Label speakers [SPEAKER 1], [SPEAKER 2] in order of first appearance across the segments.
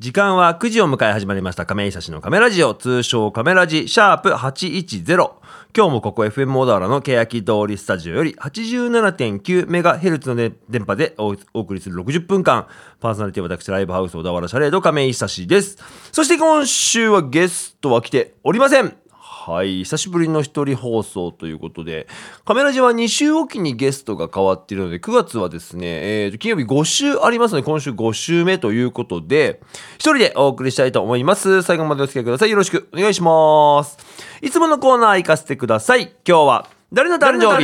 [SPEAKER 1] 時間は9時を迎え始まりました。亀井久志のカメラジオ。通称カメラジシャープ810今日もここ FM 小田原の欅通りスタジオより 87.9MHz の、電波でお送りする60分間。パーソナリティは私ライブハウス小田原シャレード亀井久志です。そして今週はゲストは来ておりません。はい。久しぶりの一人放送ということでカメラジは2週おきにゲストが変わっているので9月はですね、えー、金曜日5週ありますので今週5週目ということで一人でお送りしたいと思います。最後までお付き合いください。よろしくお願いします。いつものコーナー行かせてください。今日は誰の誕生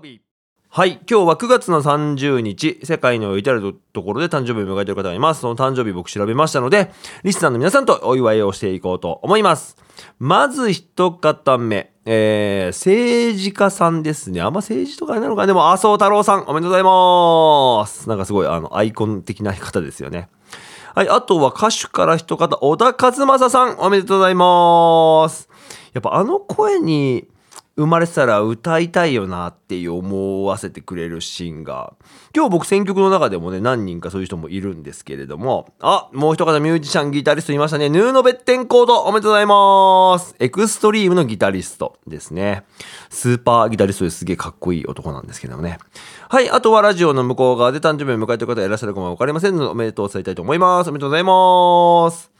[SPEAKER 1] 日？はい。今日は9月の30日、世界の至るところで誕生日を迎えている方がいます。その誕生日僕調べましたので、リスナーの皆さんとお祝いをしていこうと思います。まず一方目、えー、政治家さんですね。あんま政治とかなるのかでも、麻生太郎さん、おめでとうございます。なんかすごい、あの、アイコン的な方ですよね。はい。あとは歌手から一方、小田和正さん、おめでとうございます。やっぱあの声に、生まれてたら歌いたいよなって思わせてくれるシーンが今日僕選曲の中でもね何人かそういう人もいるんですけれども。あもう一方ミュージシャンギタリストいましたね。ヌーノ・ベッテンコードおめでとうございます。エクストリームのギタリストですね。スーパーギタリストですげえかっこいい男なんですけどもね。はいあとはラジオの向こう側で誕生日を迎えてる方がいらっしゃるかも分かりませんのでおめでとう伝えたいと思います。おめでとうございます。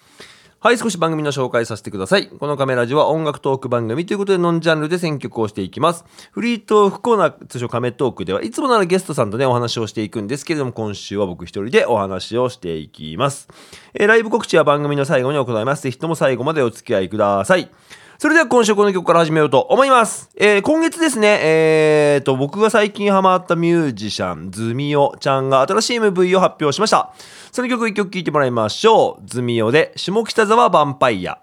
[SPEAKER 1] はい、少し番組の紹介させてください。このカメラジは音楽トーク番組ということでノンジャンルで選曲をしていきます。フリートークコーナー、通称カメトークではいつもならゲストさんとね、お話をしていくんですけれども、今週は僕一人でお話をしていきます。えー、ライブ告知は番組の最後に行います。ぜひとも最後までお付き合いください。それでは今週この曲から始めようと思います。えー、今月ですね、えーと、僕が最近ハマったミュージシャン、ズミオちゃんが新しい MV を発表しました。その曲一曲聴いてもらいましょう。ズミオで下北沢ヴァンパイア。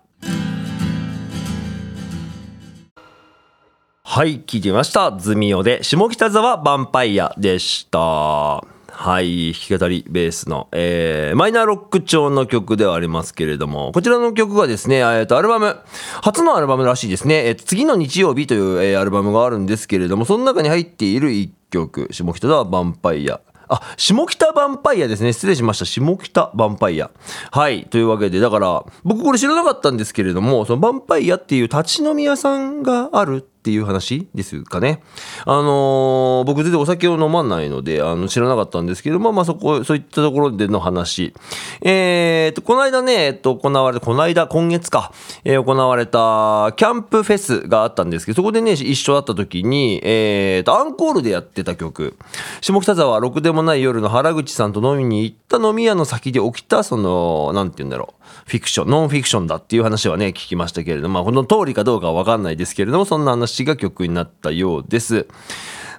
[SPEAKER 1] はい、聞いてみました。ズミオで下北沢ヴァンパイアでした。はい、弾き語りベースの、えー、マイナーロック調の曲ではありますけれども、こちらの曲がですね、えっ、と、アルバム、初のアルバムらしいですね、えー、次の日曜日という、えー、アルバムがあるんですけれども、その中に入っている一曲、下北沢ヴァンパイア。あ、下北ヴァンパイアですね。失礼しました。下北ヴァンパイア。はい。というわけで、だから、僕これ知らなかったんですけれども、そのヴァンパイアっていう立ち飲み屋さんがあるっていう話ですかね。あのー、僕全然お酒を飲まないので、あの、知らなかったんですけども、まあそこ、そういったところでの話。えーと、この間ね、えっと、行われた、この間、今月か、えー、行われた、キャンプフェスがあったんですけど、そこでね、一緒だった時に、えーと、アンコールでやってた曲、下北沢ろくでもない夜の原口さんと飲みに行った飲み屋の先で起きた、その、なんて言うんだろう、フィクション、ノンフィクションだっていう話はね、聞きましたけれども、まあ、この通りかどうかはわかんないですけれども、そんな話が曲になったようです。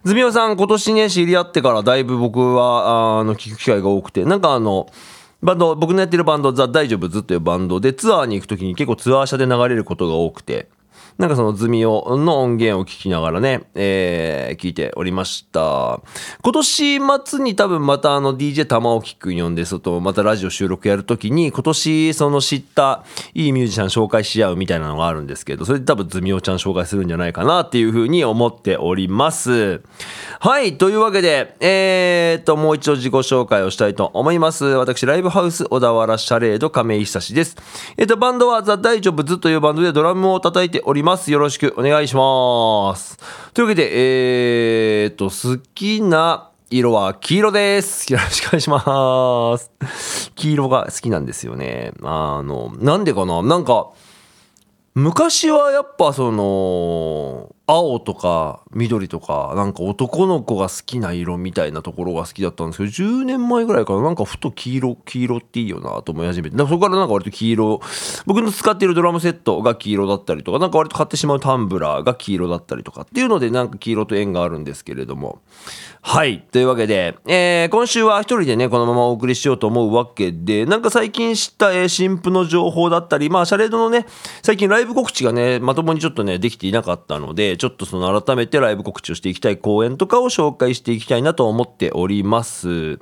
[SPEAKER 1] ズミオさん、今年ね、知り合ってからだいぶ僕は、あの、聞く機会が多くて、なんかあの、バンド、僕のやってるバンド、ザ・大丈夫ズというバンドで、ツアーに行く時に結構ツアー車で流れることが多くて、なんかそのズミオの音源を聞きながらね、えー、聞いておりました。今年末に多分またあの DJ 玉置くん呼んで、外、またラジオ収録やるときに、今年その知ったいいミュージシャン紹介し合うみたいなのがあるんですけど、それで多分ズミオちゃん紹介するんじゃないかなっていうふうに思っております。はい、というわけで、えーと、もう一度自己紹介をしたいと思います。私、ライブハウス小田原シャレード亀井久志です。えっ、と、バンドはザ・大丈夫ズというバンドでドラムを叩いております。ます。よろしくお願いします。というわけで、えー、っと、好きな色は黄色です。よろしくお願いします。黄色が好きなんですよね。あの、なんでかな？なんか、昔はやっぱその青とか緑とかなんか男の子が好きな色みたいなところが好きだったんですけど10年前ぐらいからなんかふと黄色黄色っていいよなと思い始めて。そこからなんか割と黄色僕の使っているドラムセットが黄色だったりとかなんか割と買ってしまうタンブラーが黄色だったりとかっていうのでなんか黄色と縁があるんですけれども。はい。というわけで、えー、今週は一人でねこのままお送りしようと思うわけでなんか最近知った、えー、新婦の情報だったりまあシャレードのね最近ライブ告知がねまともにちょっとねできていなかったのでちょっとその改めてライブ告知をしていきたい公演とかを紹介していきたいなと思っております。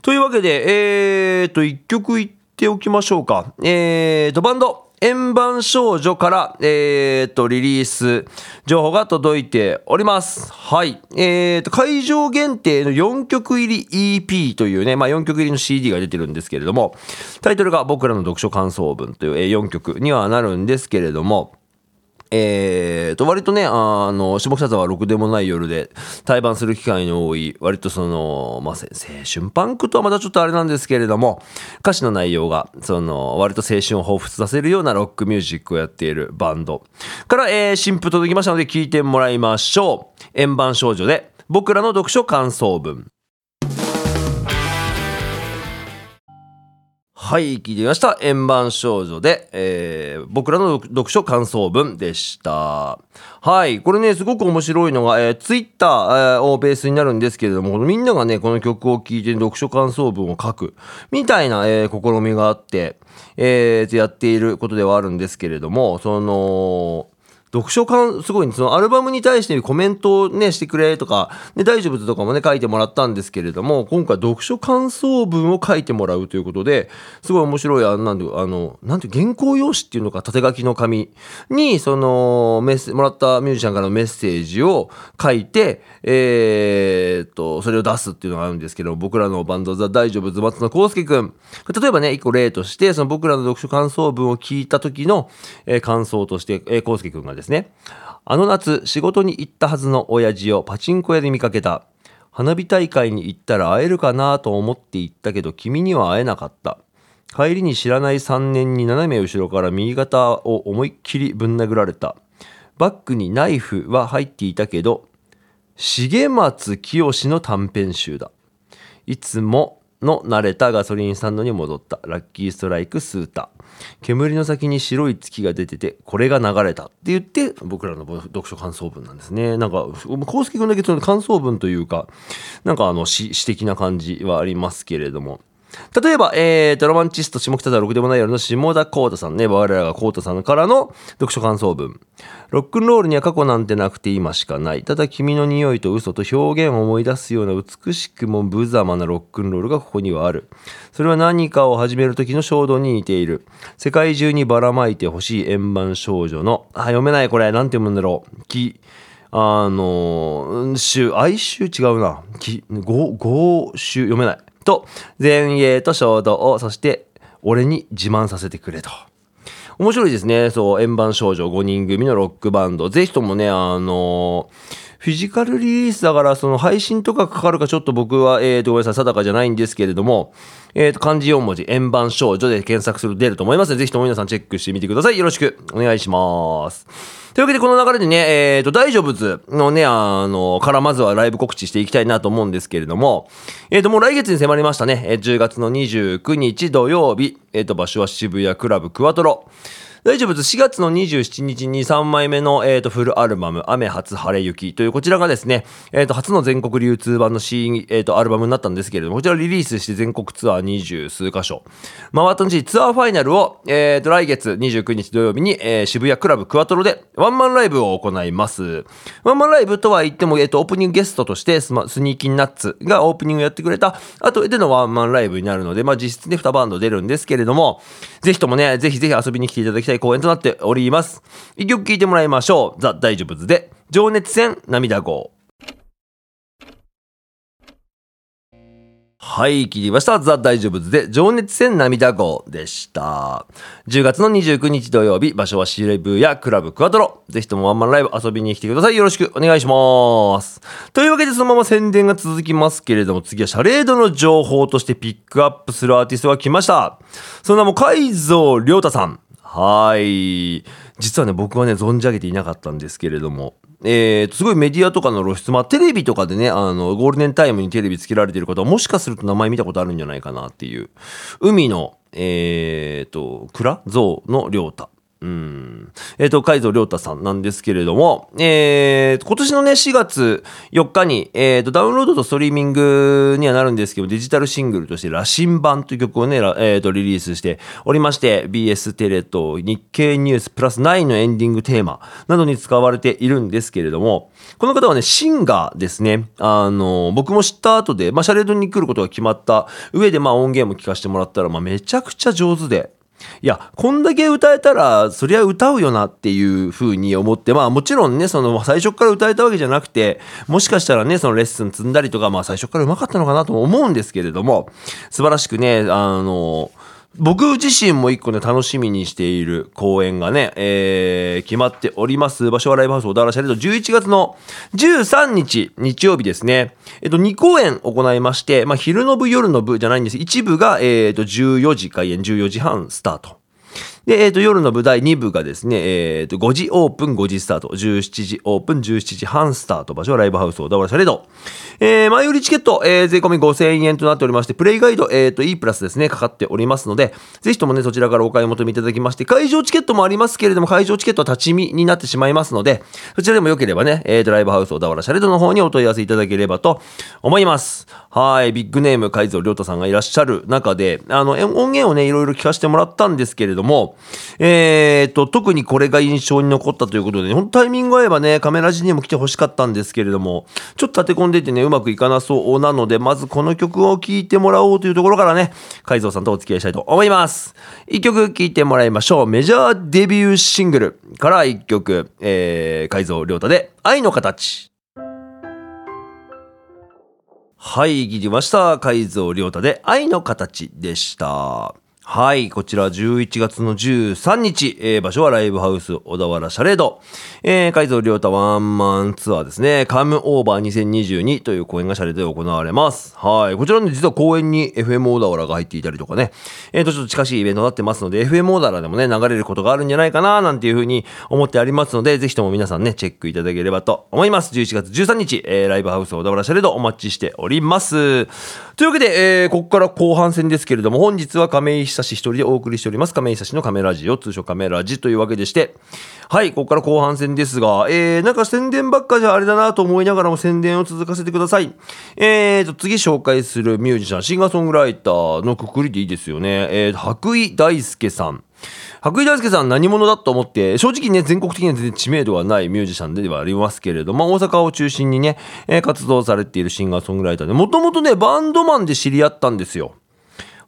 [SPEAKER 1] というわけで、えーと、一曲言っておきましょうか。えーと、バンド、円盤少女から、えー、と、リリース情報が届いております。はい。えー、と、会場限定の4曲入り EP というね、まあ4曲入りの CD が出てるんですけれども、タイトルが僕らの読書感想文というえ4曲にはなるんですけれども、えー、と、割とね、あの、下北沢はろくでもない夜で対バンする機会の多い、割とその、まあ、青春パンクとはまたちょっとあれなんですけれども、歌詞の内容が、その、割と青春を彷彿させるようなロックミュージックをやっているバンドから、えー、新譜届きましたので聞いてもらいましょう。円盤少女で、僕らの読書感想文。はい、聞いてみました。円盤少女で、えー僕らの読書感想文でした。はい、これね、すごく面白いのが、えー、ツイッター、えーをベースになるんですけれども、みんながね、この曲を聴いて読書感想文を書く、みたいな、えー試みがあって、えーやっていることではあるんですけれども、その、読書感、すごいね、そのアルバムに対してコメントをね、してくれとか、ね、大丈夫とかもね、書いてもらったんですけれども、今回読書感想文を書いてもらうということで、すごい面白い、あのなんで、あの、なんて、原稿用紙っていうのか、縦書きの紙に、その、メッセ、もらったミュージシャンからのメッセージを書いて、えーっと、それを出すっていうのがあるんですけど、僕らのバンドザ・大丈夫ズ松野康介くん。例えばね、一個例として、その僕らの読書感想文を聞いた時の、えー感想として、えー、介くんがですね、ですねあの夏、仕事に行ったはずの親父をパチンコ屋で見かけた。花火大会に行ったら会えるかなと思って行ったけど、君には会えなかった。帰りに知らない3年に斜め後ろから右肩を思いっきりぶん殴られた。バッグにナイフは入っていたけど、重松清の短編集だ。いつもの慣れたガソリンスタンドに戻った。ラッキーストライクスータ。煙の先に白い月が出てて、これが流れたって言って、僕らの読書感想文なんですね。なんか、康介君だけその感想文というか、なんかあの、詩的な感じはありますけれども。例えば、えーと、ロマンチスト下北沢ろくでもない夜の下田光太さんね、我らが光太さんからの読書感想文。ロックンロールには過去なんてなくて今しかない。ただ君の匂いと嘘と表現を思い出すような美しくも無様なロックンロールがここにはある。それは何かを始める時の衝動に似ている。世界中にばらまいてほしい円盤少女の、あ、読めないこれ、なんて読むんだろう。き、あの、週、哀愁違うな。き、ご、ご、週、読めない。と、前衛と衝動を、そして、俺に自慢させてくれと。面白いですね。そう、円盤少女5人組のロックバンド。ぜひともね、あのフィジカルリリースだから、その配信とかかかるかちょっと僕は、えーと、ごめんなさい、定かじゃないんですけれども、えーと、漢字4文字、円盤少女で検索すると出ると思いますので、ぜひとも皆さんチェックしてみてください。よろしくお願いします。というわけで、この流れでね、えーと、大丈夫ズのね、あの、からまずはライブ告知していきたいなと思うんですけれども、えーと、もう来月に迫りましたね、え10月の29日土曜日、えーと、場所は渋谷クラブクワトロ。大丈夫です。4月の27日に3枚目の、えー、とフルアルバム、雨初晴れ雪というこちらがですね、えー、と初の全国流通版の C、えー、とアルバムになったんですけれども、こちらリリースして全国ツアー二十数箇所。回った後、ツアーファイナルを、えー、と来月29日土曜日に、えー渋谷クラブクワトロでワンマンライブを行います。ワンマンライブとは言っても、えー、とオープニングゲストとしてスマスニーキンナッツがオープニングやってくれた後でのワンマンライブになるので、まあ実質で2バンド出るんですけれども、ぜひともね、ぜひぜひ遊びに来ていただきたい公演となっております。一曲聴いてもらいましょう。ザ・大丈夫ズで、情熱戦涙号。はい、聞いてみました。ザ・大丈夫ズで、情熱戦涙号でした。10月の29日土曜日、場所はシレブやクラブクワトロ。ぜひともワンマンライブ遊びに来てください。よろしくお願いします。というわけで、そのまま宣伝が続きますけれども、次はシャレードの情報としてピックアップするアーティストが来ました。その名も、海蔵亮太さん。はい。実はね、僕はね、存じ上げていなかったんですけれども、えー、すごいメディアとかの露出、まあ、テレビとかでね、あの、ゴールデンタイムにテレビつけられてる方は、もしかすると名前見たことあるんじゃないかなっていう、海の、えーと、蔵？像の亮太。うん。えっ、と、海蔵亮太さんなんですけれども、えー、今年のね、4月4日に、えーと、ダウンロードとストリーミングにはなるんですけど、デジタルシングルとして、羅針盤という曲をね、らえーと、リリースしておりまして、BS テレと日経ニュースプラス9のエンディングテーマなどに使われているんですけれども、この方はね、シンガーですね。あの、僕も知った後で、まあ、シャレードに来ることが決まった上で、まあ、音源も聞かせてもらったら、まあ、めちゃくちゃ上手で、いや、こんだけ歌えたら、そりゃ歌うよなっていうふうに思って、まあもちろんね、その最初から歌えたわけじゃなくて、もしかしたらね、そのレッスン積んだりとか、まあ最初から上手かったのかなと思うんですけれども、素晴らしくね、あの、僕自身も一個ね、楽しみにしている公演がね、えー、決まっております。場所はライブハウス小田原シャレード11月の13日、日曜日ですね。えっと、2公演行いまして、まあ、昼の部、夜の部じゃないんです。一部が、えっと、14時開演、14時半スタート。で、えっ、ー、と、夜の舞台2部がですね、えっ、ー、と、5時オープン、5時スタート、17時オープン、17時半スタート、場所はライブハウス小田原シャレード。えー、前売りチケット、えー、税込み5000円となっておりまして、プレイガイド、えっ、ー、と、E プラスですね、かかっておりますので、ぜひともね、そちらからお買い求めいただきまして、会場チケットもありますけれども、会場チケットは立ち見になってしまいますので、そちらでもよければね、えっ、ー、と、ライブハウス小田原シャレードの方にお問い合わせいただければと思います。はい、ビッグネーム、海蔵亮太さんがいらっしゃる中で、あの、音源をね、いろいろ聞かせてもらったんですけれども、えーと、特にこれが印象に残ったということで、ほんとタイミング合えばね、カメラ時にも来てほしかったんですけれども、ちょっと立て込んでてね、うまくいかなそうなので、まずこの曲を聴いてもらおうというところからね、海蔵さんとお付き合いしたいと思います。一曲聴いてもらいましょう。メジャーデビューシングルから一曲、えー、海蔵亮太で、愛の形。はい、切りました。海蔵亮太で愛の形でした。はい、こちら11月の13日、えー、場所はライブハウス小田原シャレード、えー、海蔵亮太ワンマンツアーですね、カムオーバー2022という公演がシャレードで行われます。はい、こちらね、実は公演に FM 小田原が入っていたりとかね、えーと、ちょっと近しいイベントになってますので、FM 小田原でもね、流れることがあるんじゃないかな、なんていうふうに思ってありますので、ぜひとも皆さんね、チェックいただければと思います。11月13日、えー、ライブハウス小田原シャレードお待ちしております。というわけで、えー、ここから後半戦ですけれども、本日は亀井久志一人でお送りしております、亀井久志のカメラジオ、通称カメラジというわけでして、はい、ここから後半戦ですが、えー、なんか宣伝ばっかじゃあれだなと思いながらも宣伝を続かせてください。えーと、次紹介するミュージシャン、シンガーソングライターのくくりでいいですよね。えー、白衣大輔さん。白衣大輔さん何者だと思って、正直ね、全国的には全然知名度がないミュージシャンではありますけれども、大阪を中心にね、え、活動されているシンガーソングライターで、もともとね、バンドマンで知り合ったんですよ。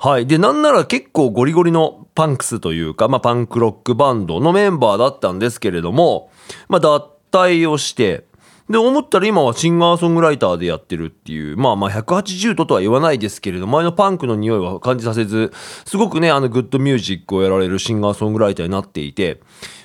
[SPEAKER 1] はい。で、なんなら結構ゴリゴリのパンクスというか、まあ、パンクロックバンドのメンバーだったんですけれども、まあ、脱退をして、で、思ったら今はシンガーソングライターでやってるっていう、まあまあ180度とは言わないですけれど、前のパンクの匂いは感じさせず、すごくね、あのグッドミュージックをやられるシンガーソングライターになっていて、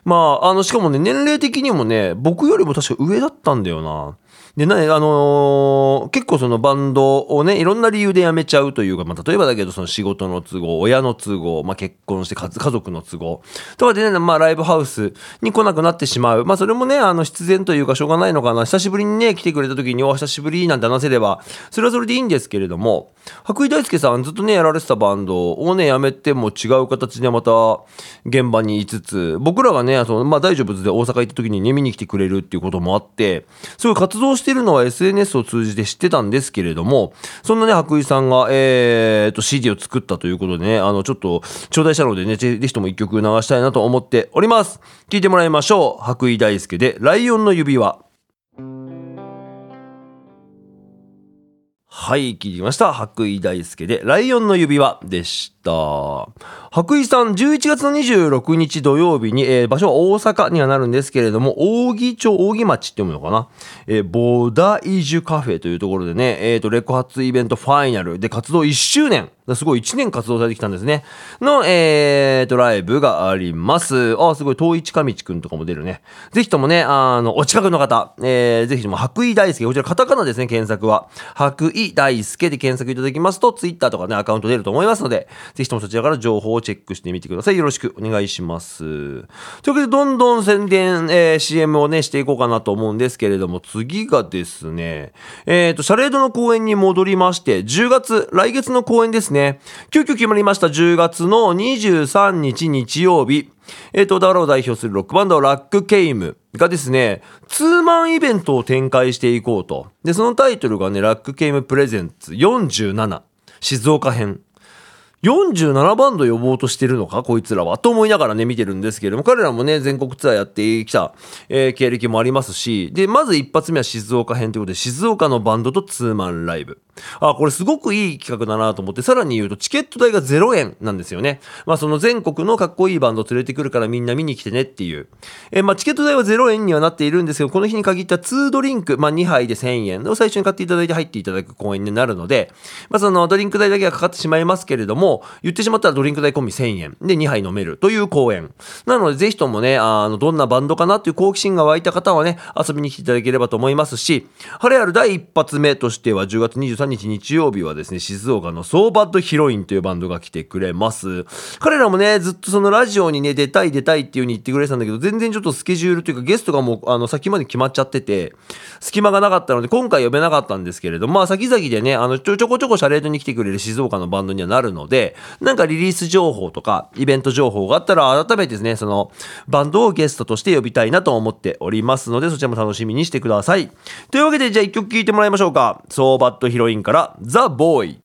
[SPEAKER 1] まあ、あの、しかもね、年齢的にもね、僕よりも確か上だったんだよな。で、ね、あのー、結構そのバンドをね、いろんな理由で辞めちゃうというか、まあ、例えばだけど、その仕事の都合、親の都合、まあ、結婚して家族の都合、とかでね、まあ、ライブハウスに来なくなってしまう。まあ、それもね、あの、必然というか、しょうがないのかな。久しぶりにね、来てくれた時に、お久しぶりなんて話せれば、それはそれでいいんですけれども、白衣大輔さんずっとね、やられてたバンドをね、辞めても違う形でまた、現場にいつつ、僕らがね、その、まあ、大丈夫で大阪行った時にね、見に来てくれるっていうこともあって、そうい活動してるのは SNS を通じて知ってたんですけれども、そんなね、白衣さんが、えー、と、CD を作ったということでね、あの、ちょっと、頂戴したのでね、ぜひとも一曲流したいなと思っております。聴いてもらいましょう。白衣大輔で、ライオンの指輪。はい、聞きました。白衣大輔で、ライオンの指輪でした。白衣さん、11月の26日土曜日に、えー、場所は大阪にはなるんですけれども、扇町、扇町って読むのかな？えー、ボダイジュカフェというところでね、え、ー、と、レコ発イベントファイナルで活動1周年。すごい1年活動されてきたんですね。の、えーと、ライブがあります。あ、すごい、東一かみちくんとかも出るね。ぜひともね、あの、お近くの方、えー、ぜひとも、白衣大輔、こちらカタカナですね、検索は。白衣大輔で検索いただきますと、ツイッターとかね、アカウント出ると思いますので、ぜひともそちらから情報をチェックしてみてください。よろしくお願いします。というわけで、どんどん宣伝、えー、CM をね、していこうかなと思うんですけれども、次がですね、えっ、ー、と、シャレードの公演に戻りまして、10月、来月の公演ですね。急遽決まりました10月の23日日曜日。えっ、ー、と、ダラを代表するロックバンド、ラックケイムがですね、ツーマンイベントを展開していこうと。で、そのタイトルがね、ラックケイムプレゼンツ47、静岡編。47バンド呼ぼうとしてるのか？こいつらは。と思いながらね見てるんですけれども。彼らもね全国ツアーやってきた、えー、経歴もありますし。でまず一発目は静岡編ということで静岡のバンドとツーマンライブ。あこれすごくいい企画だなと思ってさらに言うとチケット代が0円なんですよね。まあその全国のかっこいいバンド連れてくるからみんな見に来てねっていう、えー、まあチケット代は0円にはなっているんですけどこの日に限った2ドリンク、まあ、2杯で1000円を最初に買っていただいて入っていただく公演になるので、まあ、そのドリンク代だけがかかってしまいますけれども言ってしまったらドリンク代込み1000円で2杯飲めるという公演。なので、ぜひともね、あの、どんなバンドかなっていう好奇心が湧いた方はね、遊びに来ていただければと思いますし、晴れある第一発目としては、10月23日日曜日はですね、静岡のソーバッドヒロインというバンドが来てくれます。彼らもね、ずっとそのラジオにね、出たい出たいっていう風に言ってくれてたんだけど、全然ちょっとスケジュールというかゲストがもう、あの、先まで決まっちゃってて、隙間がなかったので、今回呼べなかったんですけれど、まあ、先々でね、あの、ちょちょこちょこシャレードに来てくれる静岡のバンドにはなるので、でなんかリリース情報とか、イベント情報があったら、改めてですね、その、バンドをゲストとして呼びたいなと思っておりますので、そちらも楽しみにしてください。というわけで、じゃあ一曲聴いてもらいましょうか。ソーバットヒロインから、ザ・ボーイ。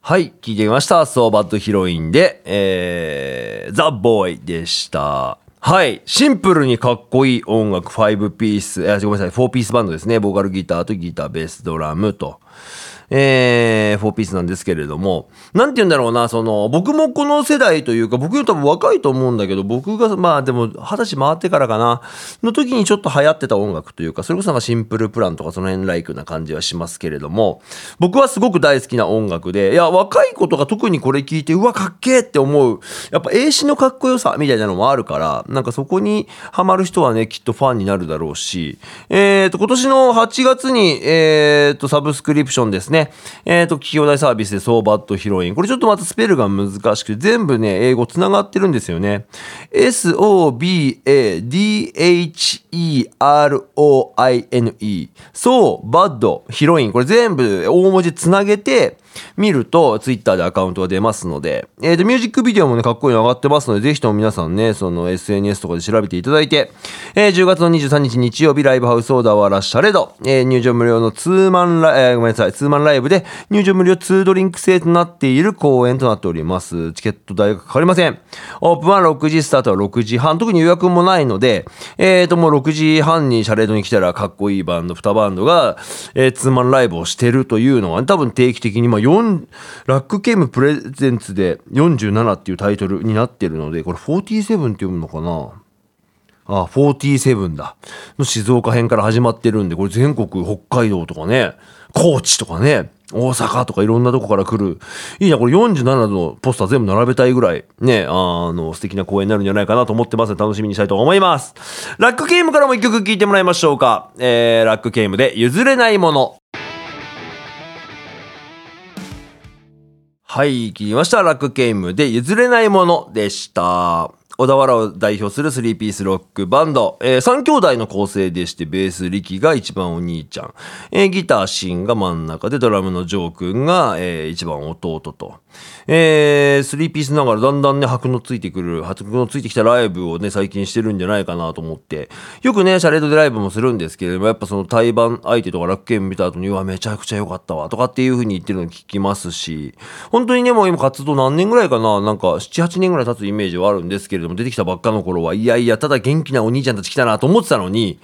[SPEAKER 1] はい、聞いてみました。ソーバットヒロインで、えー、ザ・ボーイでした。はい。シンプルにかっこいい音楽、5ピース、え、ごめんなさい、4ピースバンドですね。ボーカルギターとギター、ベース、ドラムと。えー、4ピースなんですけれども、なんて言うんだろうな、その、僕もこの世代というか、僕より多分若いと思うんだけど、僕が、まあでも、二十歳回ってからかな、の時にちょっと流行ってた音楽というか、それこそなんかシンプルプランとかその辺ライクな感じはしますけれども、僕はすごく大好きな音楽で、いや、若い子とか特にこれ聞いて、うわ、かっけーって思う、やっぱ英詞のかっこよさみたいなのもあるから、なんかそこにハマる人はね、きっとファンになるだろうし、えっ、ー、と、今年の8月に、えっ、ー、と、サブスクリプションですね、ねえっ、ー、と、企業大サービスでそうバッドヒロイン。これちょっとまたスペルが難しくて、全部ね、英語つながってるんですよね。S-O-B-A-D-H-E-R-O-I-N-E。そうバッドヒロイン。これ全部大文字つなげて、見ると、ツイッターでアカウントが出ますので、えっ、ー、と、ミュージックビデオもね、かっこいいの上がってますので、ぜひとも皆さんね、その SNS とかで調べていただいて、えー、10月の23日日曜日、ライブハウスオーダーはラッシャレド、えー、入場無料のツーマンライ、えー、ごめんなさい、ツーマンライブで、入場無料2ドリンク制となっている公演となっております。チケット代がかかりません。オープンは6時スタートは6時半、特に予約もないので、えっ、ー、と、もう6時半にシャレードに来たらかっこいいバンド、2バンドが、えー、ツーマンライブをしてるというのは、ね、多分定期的に、まあ、4、ラックゲームプレゼンツで47っていうタイトルになってるので、これ47って読むのかな？あ、47だ。の静岡編から始まってるんで、これ全国、北海道とかね、高知とかね、大阪とかいろんなとこから来る。いいな、これ47のポスター全部並べたいぐらい、ね、あの、素敵な公演になるんじゃないかなと思ってますので、楽しみにしたいと思います。ラックゲームからも一曲聴いてもらいましょうか。えー、ラックゲームで譲れないもの。はい、聞きました。楽ゲームで譲れないものでした。小田原を代表する3ピースロックバンド、えー、3兄弟の構成でして、ベース力が一番お兄ちゃん、えー、ギターシンが真ん中で、ドラムのジョー君が、えー、一番弟と。えー、3ピースながらだんだんね、白のついてくる、白のついてきたライブをね、最近してるんじゃないかなと思って、よくね、シャレードでライブもするんですけれども、やっぱその対バン相手とかラックゲーム見た後に、うわ、めちゃくちゃ良かったわ、とかっていう風に言ってるの聞きますし、本当にね、もう今活動何年ぐらいかな、なんか7、8年ぐらい経つイメージはあるんですけれども、出てきたばっかの頃は、いやいや、ただ元気なお兄ちゃんたち来たなと思ってたのに、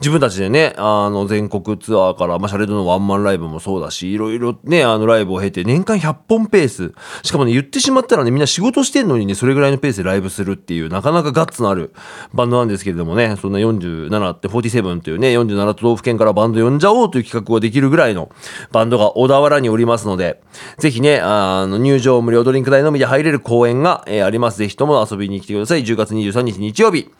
[SPEAKER 1] 自分たちでね、あの、全国ツアーから、まあ、シャレドのワンマンライブもそうだし、いろいろね、あの、ライブを経て、年間100本ペース。しかもね、言ってしまったらね、みんな仕事してんのにね、それぐらいのペースでライブするっていう、なかなかガッツのあるバンドなんですけれどもね、そんな47って47っていうね、47都道府県からバンド呼んじゃおうという企画ができるぐらいのバンドが小田原におりますので、ぜひね、あの、入場無料ドリンク代のみで入れる公演が、えー、あります。ぜひとも遊びに来てください。10月23日日曜日。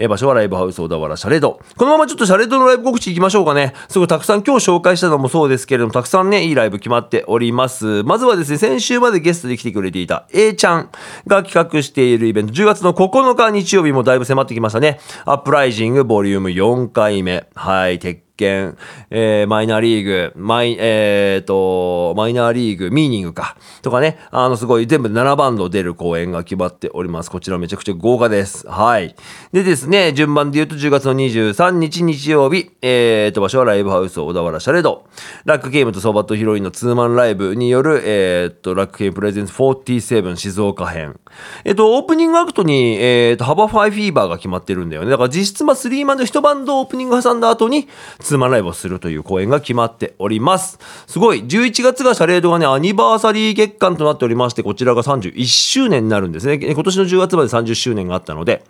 [SPEAKER 1] えー、場所はライブハウス小田原シャレード。このままちょっとシャレードのライブ告知いきましょうかね。すごいたくさん今日紹介したのもそうですけれども、たくさんね、いいライブ決まっております。まずはですね、先週までゲストで来てくれていた A ちゃんが企画しているイベント、10月の9日日曜日もだいぶ迫ってきましたね。アップライジングボリューム4回目。はい、鉄見、えー、マイナーリーグ、マイ、えー、と、マイナーリーグ、ミーニングか、とかね、あの、すごい全部7バンド出る公演が決まっております。こちらめちゃくちゃ豪華です。はい。でですね、順番で言うと10月の23日日曜日、えーと、場所はライブハウス小田原シャレド、ラックゲームとソーバットヒロインのツーマンライブによる、えーと、ラックゲームプレゼンツ47静岡編。えっ、ー、と、オープニングアクトに、えーと、ハバファイフィーバーが決まってるんだよね。だから実質まあ3マンで1バンドオープニング挟んだ後にツーマンライブをするという公演が決まっております。すごい。11月がシャレードがね、アニバーサリー月間となっておりまして、こちらが31周年になるんですね。今年の10月まで30周年があったので、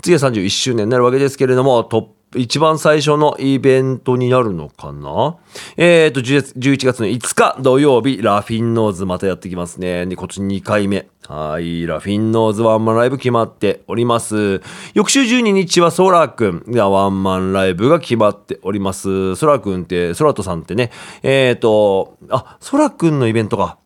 [SPEAKER 1] 次は31周年になるわけですけれども、トップ一番最初のイベントになるのかな？えっ、ー、と、11月の5日土曜日、ラフィンノーズまたやってきますね。で、今年2回目。はい、ラフィンノーズワンマンライブ決まっております。翌週12日はソラくんがワンマンライブが決まっております。ソラくんって、ソラトさんってね、えっ、ー、と、あ、ソラくんのイベントか。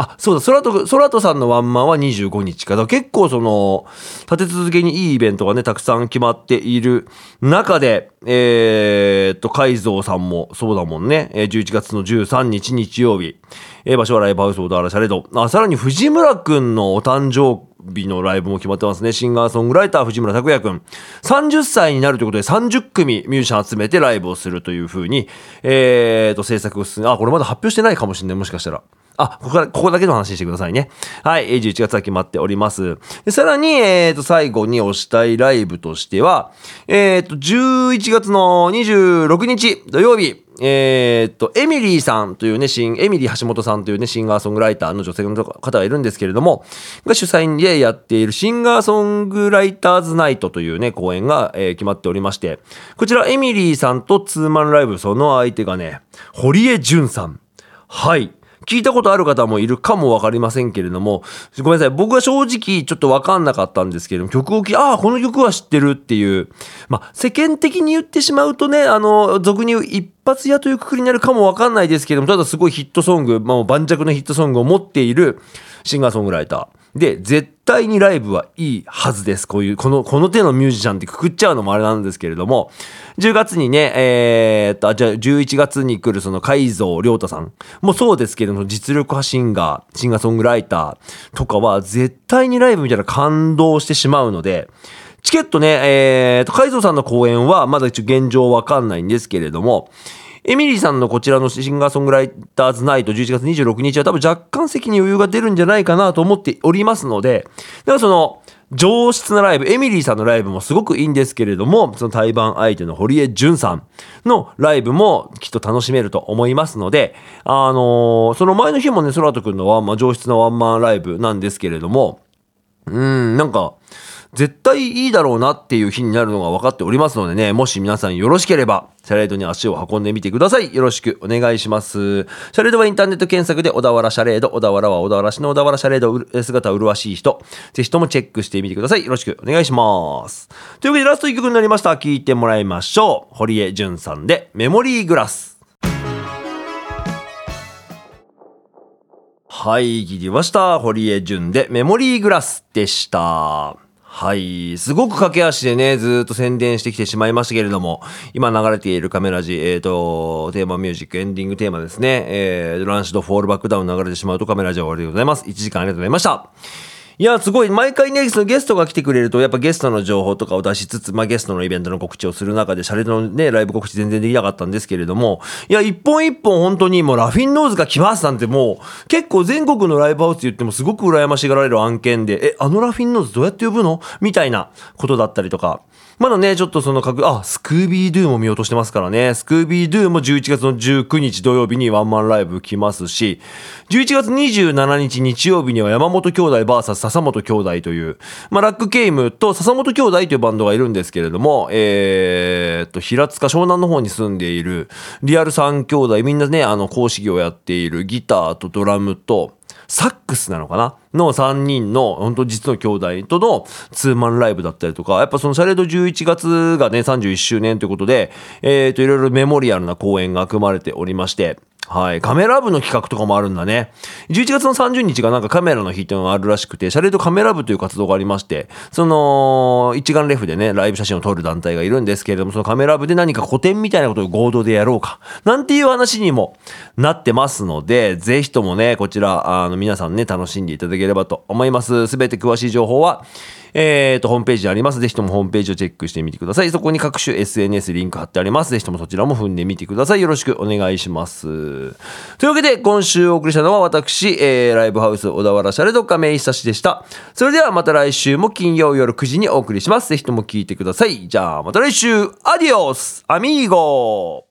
[SPEAKER 1] あ、そうだ、空と、空とさんのワンマンは25日か。だ結構その、立て続けにいいイベントがね、たくさん決まっている中で、えー、っと、海蔵さんもそうだもんね。11月の13日日曜日。えー、場所はライブハウス小田原シャレド。あ、さらに藤村くんのお誕生日のライブも決まってますね。シンガーソングライター藤村拓也くん。30歳になるということで30組ミュージシャン集めてライブをするというふうに、えー、っと、制作を進め、あ、これまだ発表してないかもしれない。もしかしたら。あ、ここから、ここだけの話してくださいね。はい、11月は決まっております。でさらに、えっ、ー、と、最後に推したいライブとしては、えっ、ー、と、11月の26日土曜日、えー、っと、エミリーさんというね、シン、エミリー橋本さんというね、シンガーソングライターの女性の方がいるんですけれども、が主催でやっているシンガーソングライターズナイトというね、公演が、えー、決まっておりまして、こちらエミリーさんとツーマンライブ、その相手がね、堀江淳さん。はい。聞いたことある方もいるかもわかりませんけれども、ごめんなさい。僕は正直ちょっとわかんなかったんですけれども、曲を聴き、ああ、この曲は知ってるっていう、まあ、世間的に言ってしまうとね、あの、俗に言う一発屋というくくりになるかもわかんないですけれども、ただすごいヒットソング、まあ、盤石のヒットソングを持っているシンガーソングライター。で、絶対にライブはいいはずです。こういう、この、この手のミュージシャンってくくっちゃうのもあれなんですけれども、10月にね、えー、っと、じゃあ11月に来るその海蔵亮太さんもそうですけれども、実力派シンガー、シンガーソングライターとかは絶対にライブみたいな感動してしまうので、チケットね、えー、と、海蔵さんの公演はまだ一応現状わかんないんですけれども、エミリーさんのこちらのシンガーソングライターズナイト11月26日は多分若干席に余裕が出るんじゃないかなと思っておりますので、だからその、上質なライブ、エミリーさんのライブもすごくいいんですけれども、その対バン相手の堀江淳さんのライブもきっと楽しめると思いますので、あのー、その前の日もね、空とくんのワンマン、上質なワンマンライブなんですけれども、うん、なんか、絶対いいだろうなっていう日になるのが分かっておりますのでね、もし皆さんよろしければ、シャレードに足を運んでみてください。よろしくお願いします。シャレードはインターネット検索で小田原シャレード、小田原は小田原市の小田原シャレード姿麗しい人、ぜひともチェックしてみてください。よろしくお願いします。というわけでラスト1曲になりました。聴いてもらいましょう。堀江淳さんでメモリーグラス。はい、聞きました。堀江淳でメモリーグラスでした。はい。すごく駆け足でね、ずっと宣伝してきてしまいましたけれども、今流れているカメラジ、えっ、ー、と、テーマミュージック、エンディングテーマですね。えー、ランシドフォールバックダウン流れてしまうとカメラジは終わりでございます。1時間ありがとうございました。いや、すごい。毎回ね、そのゲストが来てくれると、やっぱゲストの情報とかを出しつつ、まあゲストのイベントの告知をする中で、シャレのね、ライブ告知全然できなかったんですけれども、いや、一本一本本当にもうラフィンノーズが来ますなんてもう、結構全国のライブハウス言ってもすごく羨ましがられる案件で、え、あのラフィンノーズどうやって呼ぶの？みたいなことだったりとか、まだね、ちょっとその各、あ、スクービードゥも見落としてますからね。スクービードゥも11月の19日土曜日にワンマンライブ来ますし、11月27日日曜日には山本兄弟 VS 笹本兄弟という、まあ、ラックケイムと笹本兄弟というバンドがいるんですけれども、えー、と、平塚湘南の方に住んでいるリアル3兄弟、みんなね、あの、講師業をやっているギターとドラムと、サックスなのかな？の3人の本当実の兄弟とのツーマンライブだったりとか、やっぱそのシャレード11月がね、31周年ということで、えっ、ー、と、いろいろメモリアルな公演が組まれておりまして、はい。カメラ部の企画とかもあるんだね。11月の30日がなんかカメラの日っていうのがあるらしくて、シャレードカメラ部という活動がありまして、その、一眼レフでね、ライブ写真を撮る団体がいるんですけれども、そのカメラ部で何か個展みたいなことを合同でやろうか、なんていう話にもなってますので、ぜひともね、こちら、あの、皆さんね、楽しんでいただければと思います。すべて詳しい情報は、えーと、ホームページあります。ぜひともホームページをチェックしてみてください。そこに各種 SNS リンク貼ってあります。ぜひともそちらも踏んでみてください。よろしくお願いします。というわけで、今週お送りしたのは私、えー、ライブハウス小田原シャレド亀井久志でした。それではまた来週も金曜夜9時にお送りします。ぜひとも聞いてください。じゃあまた来週、アディオスアミーゴ